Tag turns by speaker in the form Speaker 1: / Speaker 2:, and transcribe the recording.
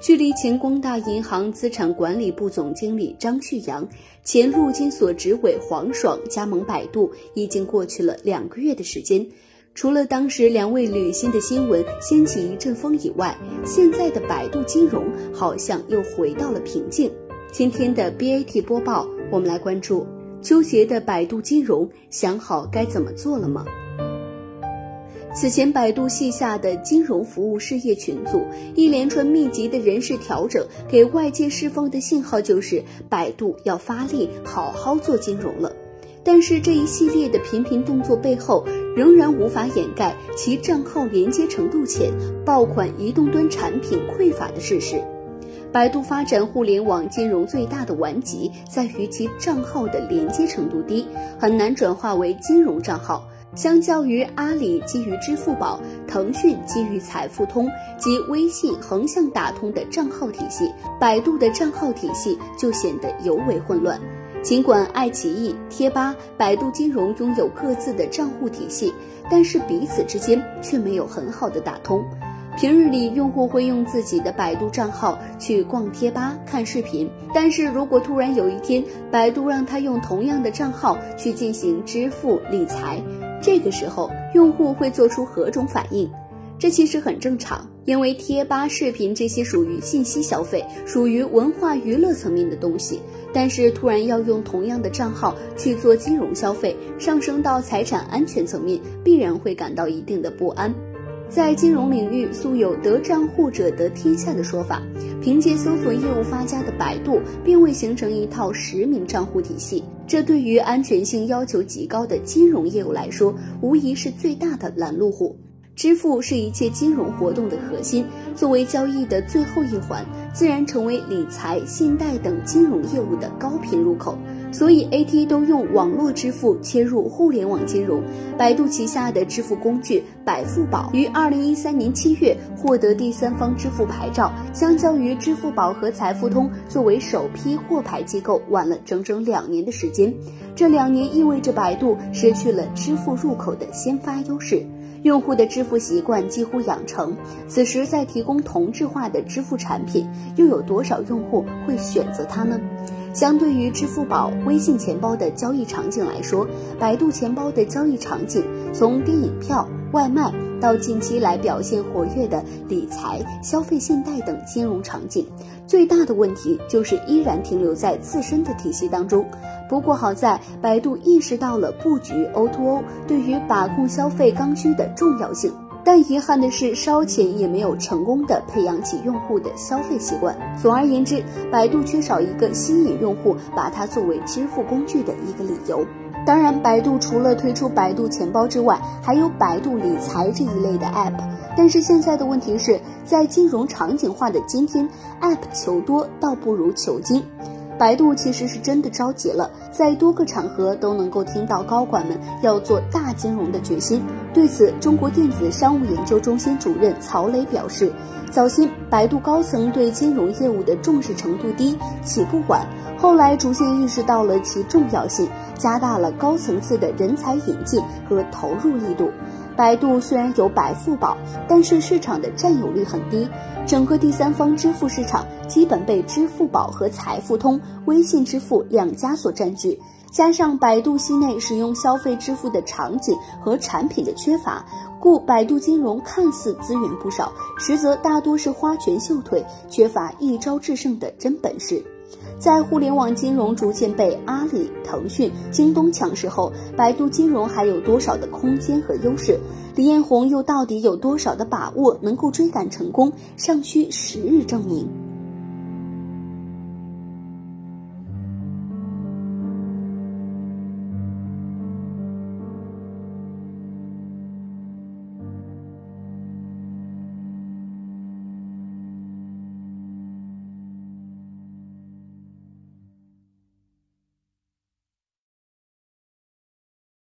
Speaker 1: 距离前光大银行资产管理部总经理张旭阳、前陆金所执委黄爽加盟百度已经过去了两个月的时间。除了当时两位履新的新闻掀起一阵风以外，现在的百度金融好像又回到了平静。今天的 BAT 播报，我们来关注：纠结的百度金融，想好该怎么做了吗？此前，百度系下的金融服务事业群组一连串密集的人事调整，给外界释放的信号就是百度要发力好好做金融了。但是这一系列的频频动作背后，仍然无法掩盖其账号连接程度浅、爆款移动端产品匮乏的事实。百度发展互联网金融最大的顽疾在于其账号的连接程度低，很难转化为金融账号。相较于阿里基于支付宝、腾讯基于财付通及微信横向打通的账号体系，百度的账号体系就显得尤为混乱。尽管爱奇艺、贴吧、百度金融拥有各自的账户体系，但是彼此之间却没有很好的打通。平日里，用户会用自己的百度账号去逛贴吧、看视频，但是如果突然有一天，百度让他用同样的账号去进行支付、理财，这个时候用户会做出何种反应？这其实很正常，因为贴吧、视频这些属于信息消费，属于文化娱乐层面的东西，但是突然要用同样的账号去做金融消费，上升到财产安全层面，必然会感到一定的不安。在金融领域，素有“得账户者得天下”的说法。凭借搜索业务发家的百度，并未形成一套实名账户体系，这对于安全性要求极高的金融业务来说，无疑是最大的拦路虎。支付是一切金融活动的核心，作为交易的最后一环，自然成为理财、信贷等金融业务的高频入口。所以，AT 都用网络支付切入互联网金融。百度旗下的支付工具百付宝于二零一三年七月获得第三方支付牌照，相较于支付宝和财付通作为首批获牌机构晚了整整两年的时间。这两年意味着百度失去了支付入口的先发优势。用户的支付习惯几乎养成，此时再提供同质化的支付产品，又有多少用户会选择它呢？相对于支付宝、微信钱包的交易场景来说，百度钱包的交易场景，从电影票、外卖到近期来表现活跃的理财、消费信贷等金融场景，最大的问题就是依然停留在自身的体系当中。不过好在百度意识到了布局 O2O 对于把控消费刚需的重要性，但遗憾的是烧钱也没有成功的培养起用户的消费习惯。总而言之，百度缺少一个吸引用户把它作为支付工具的一个理由。当然，百度除了推出百度钱包之外，还有百度理财这一类的 App。但是现在的问题是在金融场景化的今天，App 求多倒不如求精。百度其实是真的着急了，在多个场合都能够听到高管们要做大金融的决心。对此，中国电子商务研究中心主任曹磊表示，早先百度高层对金融业务的重视程度低，起步晚，后来逐渐意识到了其重要性，加大了高层次的人才引进和投入力度。百度虽然有百富宝，但是市场的占有率很低，整个第三方支付市场基本被支付宝和财付通、微信支付两家所占据。加上百度系内使用消费支付的场景和产品的缺乏，故百度金融看似资源不少，实则大多是花拳绣腿，缺乏一招制胜的真本事。在互联网金融逐渐被阿里、腾讯、京东抢势后，百度金融还有多少的空间和优势？李彦宏又到底有多少的把握能够追赶成功？尚需时日证明。